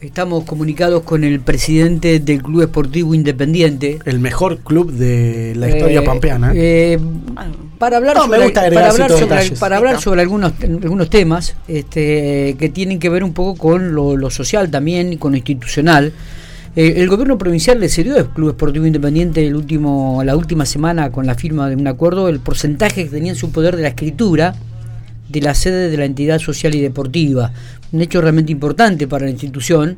Estamos comunicados con el presidente del Club Esportivo Independiente. El mejor club de la historia Eh, pampeana. eh, para hablar No, sobre, para hablar sobre, detalles. para hablar sobre algunos, algunos temas este, que tienen que ver un poco con lo, lo social también y con lo institucional. Eh, el gobierno provincial le cedió al Club Esportivo Independiente el último, la última semana con la firma de un acuerdo el porcentaje que tenía en su poder de la escritura de la sede de la entidad social y deportiva. Un hecho realmente importante para la institución.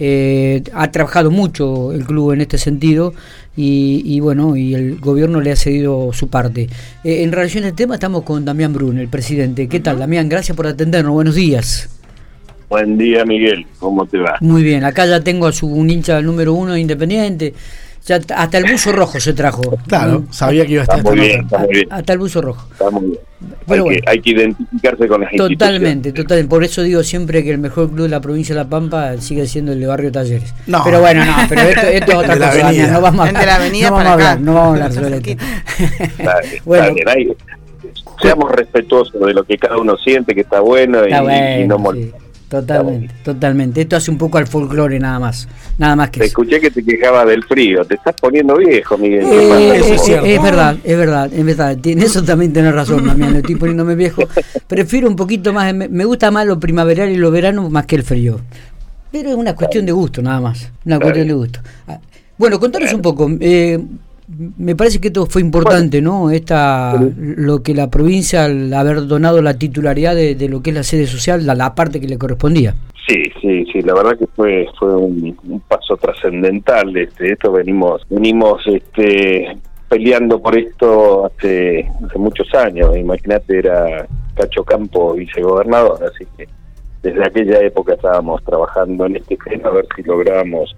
Eh, ha trabajado mucho el club en este sentido y, y bueno, y el gobierno le ha cedido su parte. Eh, en relación al tema estamos con Damián Brun, el presidente. ¿Qué tal, Damián? Gracias por atendernos. Buenos días. Buen día, Miguel. ¿Cómo te va? Muy bien, acá ya tengo a su un hincha número uno de Independiente. Ya hasta el buzo rojo se trajo. Claro, sabía que iba a estar Está muy esta bien, está muy bien. Hasta el buzo rojo. Está muy bien. Pero hay, bueno. que, hay que identificarse con las Totalmente, totalmente. Por eso digo siempre que el mejor club de la provincia de La Pampa sigue siendo el de Barrio Talleres. No. Pero bueno, no, pero esto, esto es otra El de la cosa, avenida. No vamos a de la avenida no vamos para a acá. hablar, no vamos a hablar sobre esto. Bueno. está bien. Hay- seamos respetuosos de lo que cada uno siente que está bueno y, Está y bueno, no sí, molesta. Totalmente, totalmente. Esto hace un poco al folclore nada más, nada más que Te eso. escuché que te quejabas del frío. Te estás poniendo viejo, Miguel. Eh, es eh, cierto. es verdad, es verdad, es verdad. En eso también tenés razón, Damián. Estoy poniéndome viejo. Prefiero un poquito más, me, gusta más lo primaveral y lo verano más que el frío. Pero es una cuestión de gusto, nada más. Una cuestión de gusto. Ah, Bueno, contanos un poco. eh, me parece que esto fue importante, ¿no? Esta, lo que la provincia, al haber donado la titularidad de, de lo que es la sede social, la, la parte que le correspondía. Sí, sí, sí, la verdad que fue fue un, un paso trascendental. Este, esto venimos venimos este peleando por esto hace, hace muchos años. Imagínate, era Cacho Campo vicegobernador, así que desde aquella época estábamos trabajando en este tema a ver si logramos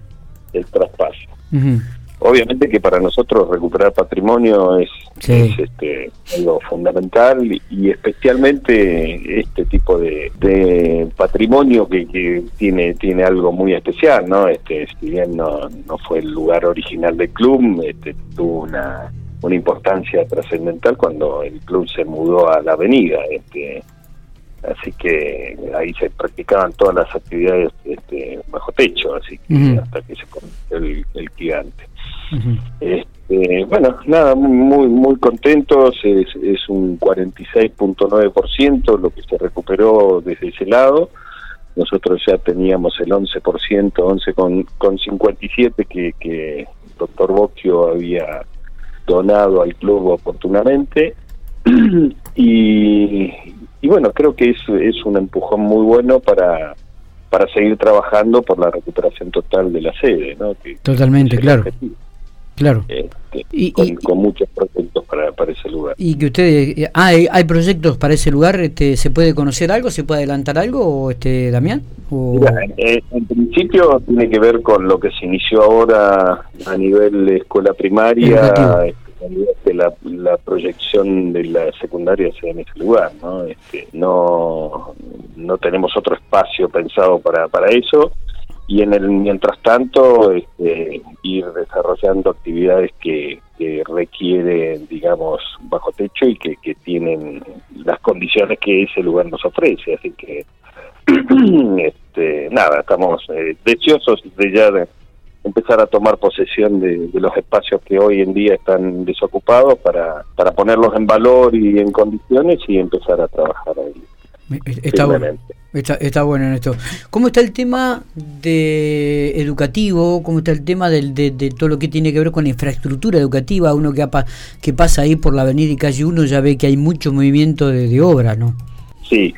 el traspaso. Ujú. Obviamente que para nosotros recuperar patrimonio es, Sí. es, este, algo fundamental y, especialmente este tipo de, de patrimonio que, que tiene tiene algo muy especial, ¿no? Este, si bien no, no fue el lugar original del club, este, tuvo una, una importancia trascendental cuando el club se mudó a la avenida. Este, así que ahí se practicaban todas las actividades este, bajo techo, así que hasta que se convirtió el, el gigante. Este, bueno, nada, muy muy contentos, es, es un 46.9% lo que se recuperó desde ese lado. Nosotros ya teníamos el 11%, 11 con, con 57 que, que el doctor Bocchio había donado al club oportunamente. y, y bueno, creo que es, es un empujón muy bueno para, para seguir trabajando por la recuperación total de la sede, ¿no? Que- Totalmente, claro. Claro. Este, Y- con, y- con muchos proyectos para, para ese lugar. Y que ustedes, eh, ah, hay, hay proyectos para ese lugar, este, ¿se puede conocer algo? ¿Se puede adelantar algo, este, Damián? O... Mira, eh, en principio tiene que ver con lo que se inició ahora a nivel de escuela primaria, Educativo. De la, la proyección de la secundaria sea en ese lugar, ¿no? Este, no, no tenemos otro espacio pensado para, para eso y en el mientras tanto este, ir desarrollando actividades que, que requieren digamos bajo techo y que, que tienen las condiciones que ese lugar nos ofrece así que este, nada estamos eh, deseosos de ya de empezar a tomar posesión de, de los espacios que hoy en día están desocupados para, para ponerlos en valor y en condiciones y empezar a trabajar ahí Está bueno. Está, está bueno en esto. ¿Cómo está el tema de educativo? ¿Cómo está el tema del, de, de todo lo que tiene que ver con la infraestructura educativa? Uno que, apa- que pasa ahí por la avenida y calle 1 ya ve que hay mucho movimiento de, de obra, ¿no? Sí,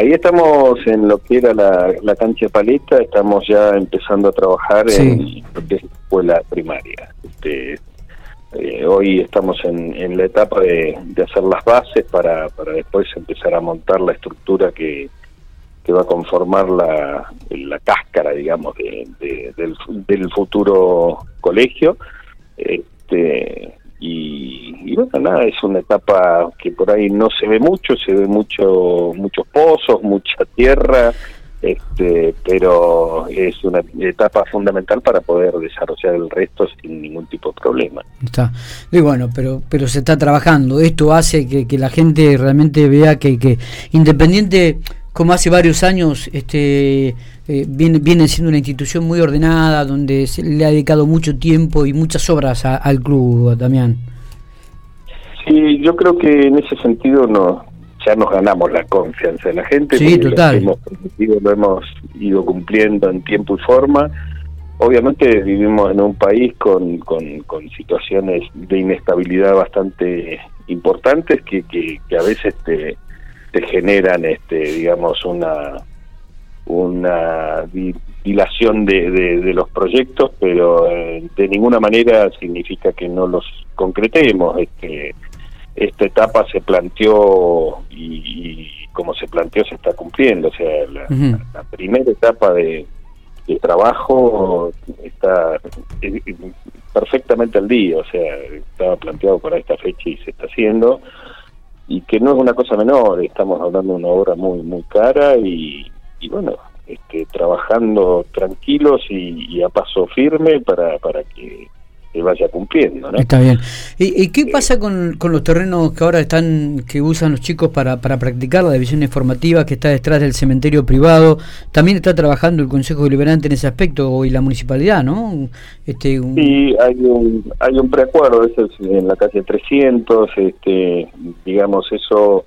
ahí estamos en lo que era la, la cancha paleta, estamos ya empezando a trabajar Sí. en lo que es escuela primaria. Este, eh, hoy estamos en, en la etapa de, de hacer las bases para, para después empezar a montar la estructura que, que va a conformar la, la cáscara, digamos, de- de- del, del futuro colegio. Este, y, bueno, nada, es una etapa que por ahí no se ve mucho, se ve mucho muchos pozos, mucha tierra, este, pero es una etapa fundamental para poder desarrollar el resto sin ningún tipo de problema. Está. Y bueno, pero, pero se está trabajando. Esto hace que, que la gente realmente vea que, que Independiente, como hace varios años, este eh, viene, viene siendo una institución muy ordenada, donde se le ha dedicado mucho tiempo y muchas obras al club, Damián. Sí, yo creo que en ese sentido no, ya nos ganamos la confianza de la gente. Sí, total. Lo, hemos lo hemos ido cumpliendo en tiempo y forma. Obviamente vivimos en un país con, con, con situaciones de inestabilidad bastante importantes que, que, que a veces te, te generan, este, digamos, una una dilación de, de, los proyectos, pero eh, de ninguna manera significa que no los concretemos. Este, esta etapa se planteó y, como se planteó se está cumpliendo. O sea, la, primera etapa de, trabajo está perfectamente al día. O sea, estaba planteado para esta fecha y se está haciendo. Y que no es una cosa menor, estamos hablando de una obra muy, muy cara y, y bueno, este, trabajando tranquilos y, a paso firme para, para que se vaya cumpliendo. ¿no? Está bien. ¿Y, qué pasa con, con, los terrenos que ahora están, que usan los chicos para, para practicar la división informativa que está detrás del cementerio privado? También está trabajando el Consejo Deliberante en ese aspecto y la municipalidad, ¿no? Este, Sí, hay un, hay un preacuerdo, eso es en la calle 300, este, digamos, eso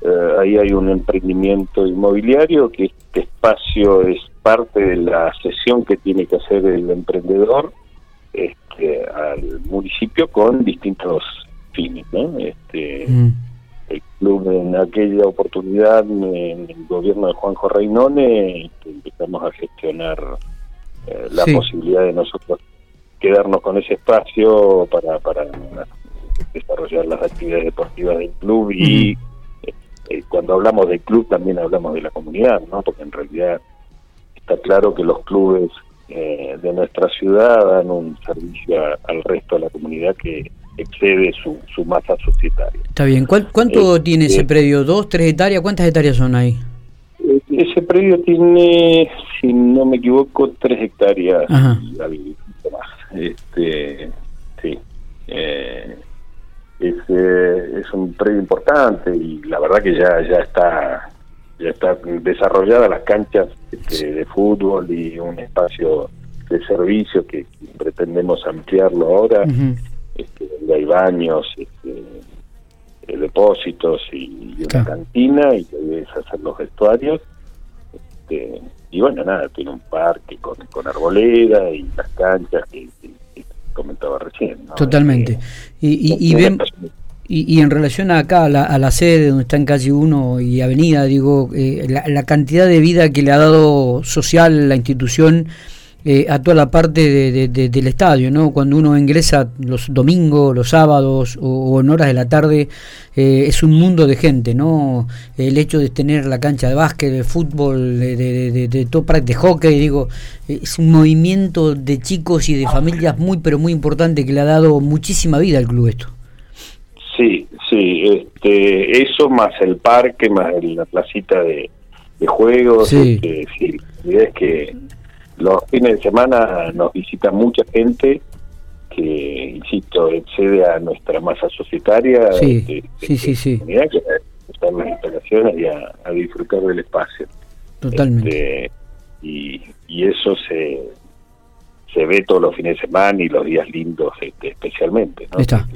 eh, ahí hay un emprendimiento inmobiliario que este espacio es parte de la sesión que tiene que hacer el emprendedor este, al municipio con distintos fines. ¿no? Este, mm. El club en aquella oportunidad, en el gobierno de Juanjo Reinone, este, empezamos a gestionar eh, la posibilidad de nosotros quedarnos con ese espacio para, para desarrollar las actividades deportivas del club y eh, cuando hablamos de club también hablamos de la comunidad, ¿no? Porque en realidad está claro que los clubes eh, de nuestra ciudad dan un servicio al resto de la comunidad que excede su, su masa societaria. Está bien. ¿Cuánto eh, tiene ese predio? ¿Dos, tres hectáreas? ¿Cuántas hectáreas son ahí? Ese predio tiene, si no me equivoco, tres hectáreas y algo más. Este, sí. Eh, es, es un predio importante y la verdad que ya ya está ya está desarrollada las canchas este, de fútbol y un espacio de servicio que, pretendemos ampliarlo ahora este, hay baños este, eh, depósitos y, una cantina y debes hacer los vestuarios este, y bueno nada tiene un parque con, con arboleda y las canchas que comentaba recién. Totalmente. y, y, y, en relación acá a la, a la, sede donde está en calle 1 y avenida, digo, eh, la, cantidad de vida que le ha dado social la institución eh, a toda la parte de, del estadio, ¿no? Cuando uno ingresa los domingos, los sábados o, en horas de la tarde, eh, es un mundo de gente, ¿no? El hecho de tener la cancha de básquet, de fútbol, de, de, de, todo de hockey, digo, es un movimiento de chicos y de familias muy, pero muy importante que le ha dado muchísima vida al club esto. Sí, sí, este, eso más el parque, más la placita de, juegos, sí. Este, sí, es que los fines de semana nos visita mucha gente que, insisto, excede a nuestra masa societaria. Sí, de, sí, sí, sí. Que a las instalaciones y a, disfrutar del espacio. Totalmente. Este, y, y eso se, se ve todos los fines de semana y los días lindos este, especialmente. ¿no? Está.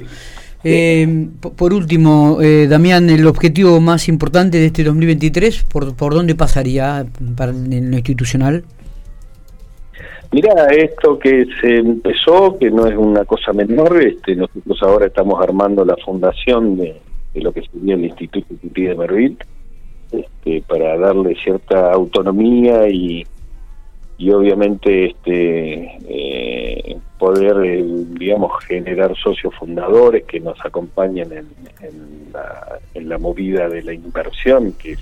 Eh, por último, eh, Damián, el objetivo más importante de este 2023, ¿por, por dónde pasaría para, en lo institucional? Mira, esto que se empezó, que no es una cosa menor, este, nosotros ahora estamos armando la fundación de, lo que sería el Instituto de Merville, este, para darle cierta autonomía y, y obviamente este eh, poder, eh, digamos, generar socios fundadores que nos acompañen en, la, en la movida de la inversión, que es,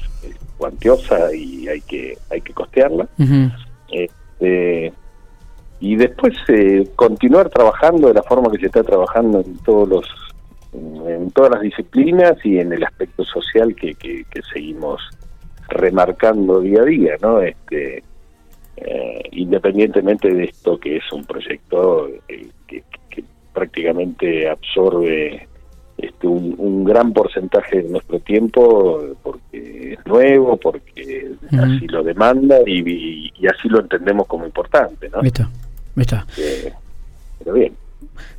cuantiosa y hay que hay que costearla. este, y después eh, continuar trabajando de la forma que se está trabajando en todos los en todas las disciplinas y en el aspecto social que, que, seguimos remarcando día a día no este eh, independientemente de esto que es un proyecto eh, que, prácticamente absorbe este, un, gran porcentaje de nuestro tiempo porque es nuevo, porque así lo demanda y, así lo entendemos como importante. ¿no? Está, está. Eh, pero bien.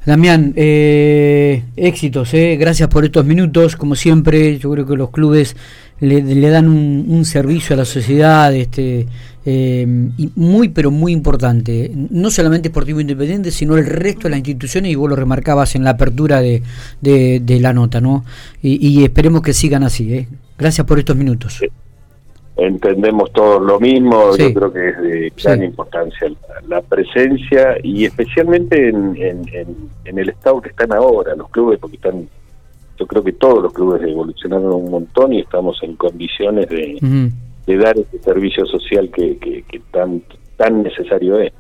Damián, eh, éxitos, eh. gracias por estos minutos, como siempre, yo creo que los clubes le, dan un, servicio a la sociedad este, eh, muy, pero muy importante, no solamente Esportivo Independiente, sino el resto de las instituciones, y vos lo remarcabas en la apertura de, de, la nota, ¿no? Y, esperemos que sigan así, ¿eh? Gracias por estos minutos entendemos todos lo mismo, yo creo que es de gran importancia la, presencia y especialmente en, en, el estado que están ahora los clubes, porque están, yo creo que todos los clubes evolucionaron un montón y estamos en condiciones de, de dar ese servicio social que, que, tan, tan necesario es.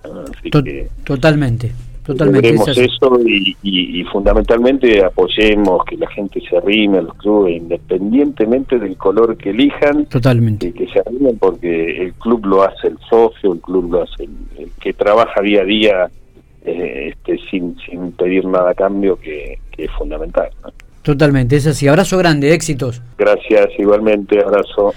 totalmente. Totalmente. eso y, fundamentalmente apoyemos que la gente se arrime a los clubes independientemente del color que elijan. Totalmente. Que, se arrimen porque el club lo hace el socio, el club lo hace el, que trabaja día a día eh, este, sin, sin pedir nada a cambio, que, que es fundamental. Totalmente, es así. Abrazo grande, éxitos. Gracias, igualmente, abrazo.